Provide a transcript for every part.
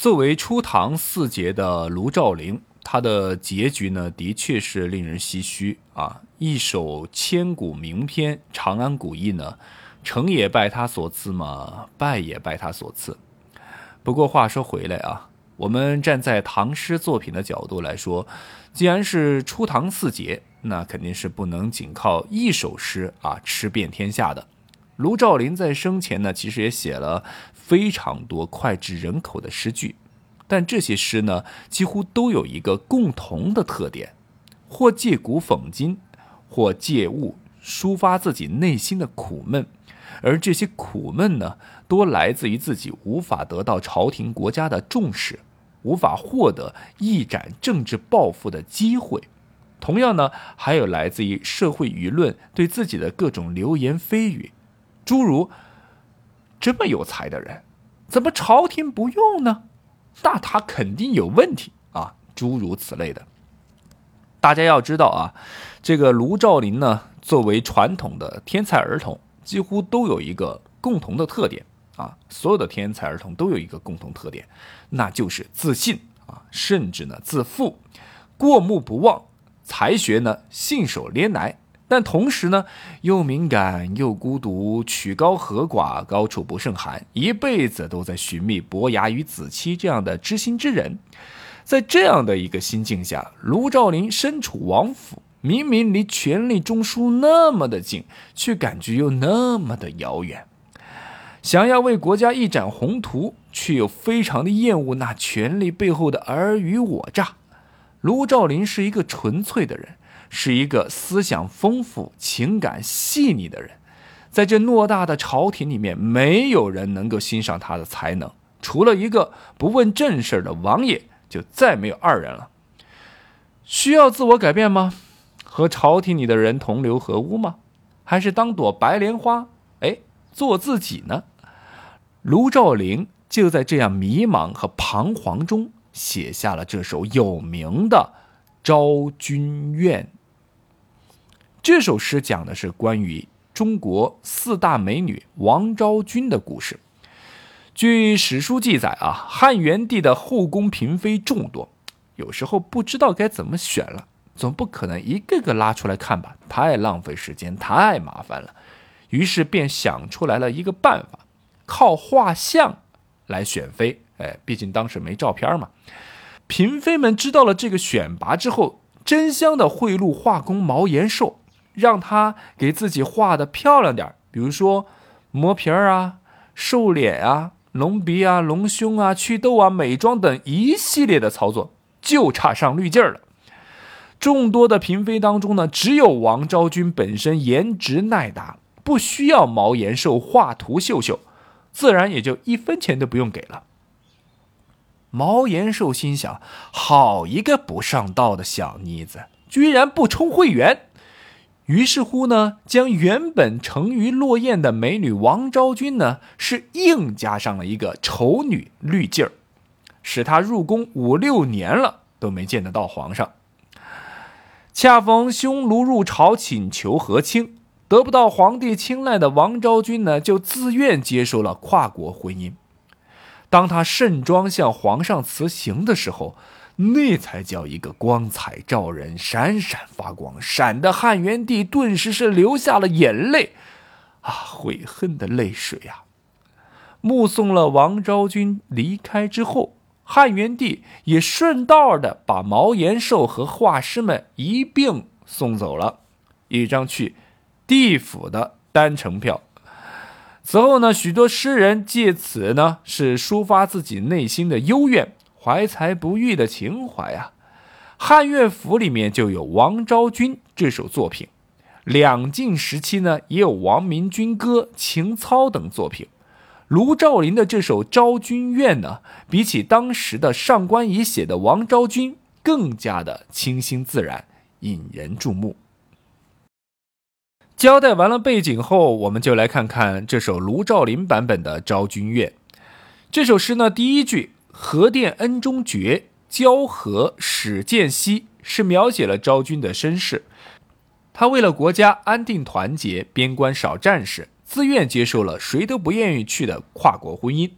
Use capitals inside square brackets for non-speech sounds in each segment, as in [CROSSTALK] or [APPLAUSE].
作为初唐四杰的卢照邻，他的结局呢，的确是令人唏嘘啊！一首千古名篇《长安古意》呢，成也拜他所赐嘛，败也拜他所赐。不过话说回来啊，我们站在唐诗作品的角度来说，既然是初唐四杰，那肯定是不能仅靠一首诗啊吃遍天下的。卢照邻在生前呢，其实也写了非常多脍炙人口的诗句。但这些诗呢，几乎都有一个共同的特点，或借古讽今，或借物抒发自己内心的苦闷，而这些苦闷呢，多来自于自己无法得到朝廷国家的重视，无法获得一展政治抱负的机会。同样呢，还有来自于社会舆论对自己的各种流言蜚语，诸如这么有才的人，怎么朝廷不用呢？那他肯定有问题啊，诸如此类的。大家要知道啊，这个卢照邻呢，作为传统的天才儿童，几乎都有一个共同的特点啊。所有的天才儿童都有一个共同特点，那就是自信啊，甚至呢自负，过目不忘，才学呢信手拈来。但同时呢，又敏感又孤独，曲高和寡，高处不胜寒，一辈子都在寻觅伯牙与子期这样的知心之人。在这样的一个心境下，卢照邻身处王府，明明离权力中枢那么的近，却感觉又那么的遥远。想要为国家一展宏图，却又非常的厌恶那权力背后的尔虞我诈。卢照邻是一个纯粹的人。是一个思想丰富、情感细腻的人，在这偌大的朝廷里面，没有人能够欣赏他的才能，除了一个不问正事的王爷，就再没有二人了。需要自我改变吗？和朝廷里的人同流合污吗？还是当朵白莲花，哎，做自己呢？卢照邻就在这样迷茫和彷徨中，写下了这首有名的《昭君怨》。这首诗讲的是关于中国四大美女王昭君的故事。据史书记载啊，汉元帝的后宫嫔妃众多，有时候不知道该怎么选了，总不可能一个个拉出来看吧，太浪费时间，太麻烦了。于是便想出来了一个办法，靠画像来选妃。哎，毕竟当时没照片嘛。嫔妃们知道了这个选拔之后，争相的贿赂画工毛延寿。让他给自己画的漂亮点比如说磨皮儿啊、瘦脸啊、隆鼻啊、隆胸啊、祛痘啊、美妆等一系列的操作，就差上滤镜了。众多的嫔妃当中呢，只有王昭君本身颜值耐打，不需要毛延寿画图秀秀，自然也就一分钱都不用给了。毛延寿心想：好一个不上道的小妮子，居然不充会员！于是乎呢，将原本沉鱼落雁的美女王昭君呢，是硬加上了一个丑女滤镜儿，使她入宫五六年了都没见得到皇上。恰逢匈奴入朝请求和亲，得不到皇帝青睐的王昭君呢，就自愿接受了跨国婚姻。当她盛装向皇上辞行的时候。那才叫一个光彩照人，闪闪发光，闪的汉元帝顿时是流下了眼泪，啊，悔恨的泪水啊！目送了王昭君离开之后，汉元帝也顺道的把毛延寿和画师们一并送走了，一张去地府的单程票。此后呢，许多诗人借此呢是抒发自己内心的幽怨。怀才不遇的情怀啊，汉乐府里面就有王昭君这首作品，两晋时期呢也有王明君歌、情操等作品。卢照邻的这首《昭君怨》呢，比起当时的上官仪写的《王昭君》更加的清新自然，引人注目。交代完了背景后，我们就来看看这首卢照邻版本的《昭君怨》。这首诗呢，第一句。和殿恩中绝，交河始见兮，是描写了昭君的身世。他为了国家安定团结，边关少战士，自愿接受了谁都不愿意去的跨国婚姻。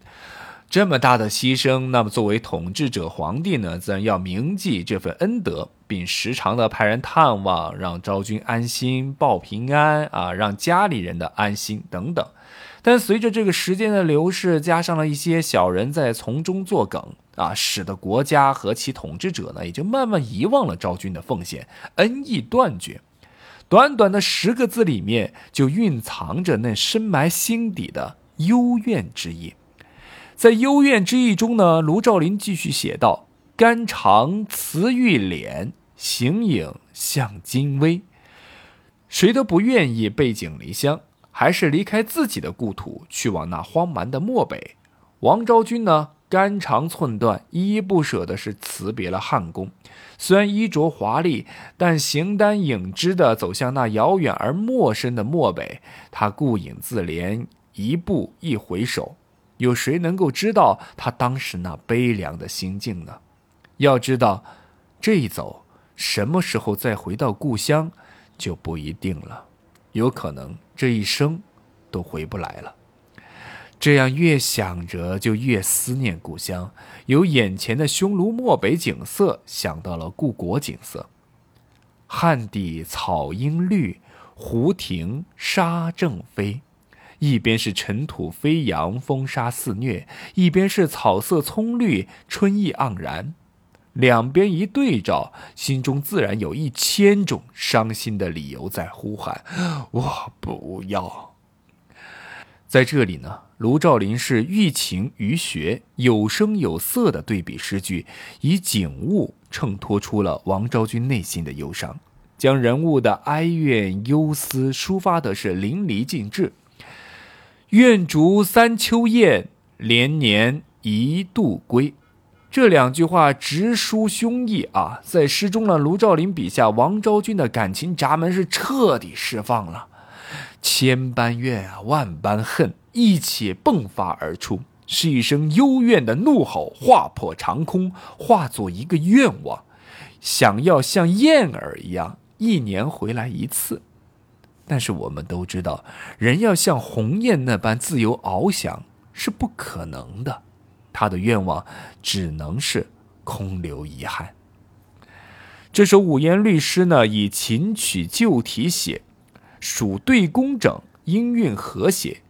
这么大的牺牲，那么作为统治者皇帝呢，自然要铭记这份恩德，并时常的派人探望，让昭君安心、报平安啊，让家里人的安心等等。但随着这个时间的流逝，加上了一些小人在从中作梗啊，使得国家和其统治者呢，也就慢慢遗忘了昭君的奉献，恩义断绝。短短的十个字里面，就蕴藏着那深埋心底的幽怨之意。在幽怨之意中呢，卢照邻继续写道：“肝肠慈玉脸，形影像金微。谁都不愿意背井离乡，还是离开自己的故土，去往那荒蛮的漠北。王昭君呢，肝肠寸断，依依不舍的是辞别了汉宫。虽然衣着华丽，但形单影只的走向那遥远而陌生的漠北。她顾影自怜，一步一回首。”有谁能够知道他当时那悲凉的心境呢？要知道，这一走，什么时候再回到故乡，就不一定了。有可能这一生都回不来了。这样越想着，就越思念故乡。由眼前的匈奴漠北景色，想到了故国景色：汉地草阴绿，胡庭沙正飞。一边是尘土飞扬，风沙肆虐；一边是草色葱绿，春意盎然。两边一对照，心中自然有一千种伤心的理由在呼喊：“ [SIGHS] 我不要。”在这里呢，卢照邻是寓情于学，有声有色的对比诗句，以景物衬托出了王昭君内心的忧伤，将人物的哀怨忧思抒发的是淋漓尽致。愿逐三秋雁，连年一度归。这两句话直抒胸臆啊！在诗中呢，卢照邻笔下王昭君的感情闸门是彻底释放了，千般怨啊，万般恨一起迸发而出，是一声幽怨的怒吼，划破长空，化作一个愿望，想要像燕儿一样，一年回来一次。但是我们都知道，人要像鸿雁那般自由翱翔是不可能的，他的愿望只能是空留遗憾。这首五言律诗呢，以琴曲旧题写，属对工整，音韵和谐。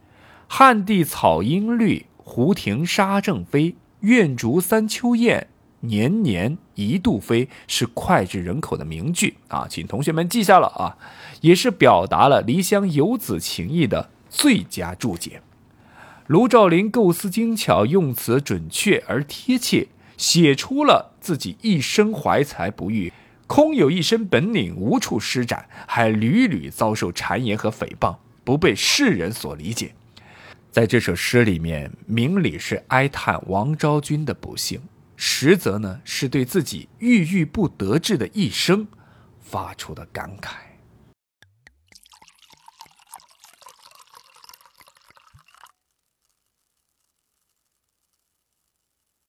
汉地草阴绿，胡庭沙正飞。愿逐三秋雁，年年一度飞，是脍炙人口的名句啊，请同学们记下了啊。也是表达了离乡游子情谊的最佳注解。卢照邻构思精巧，用词准确而贴切，写出了自己一生怀才不遇，空有一身本领无处施展，还屡屡遭受谗言和诽谤，不被世人所理解。在这首诗里面，明里是哀叹王昭君的不幸，实则呢是对自己郁郁不得志的一生发出的感慨。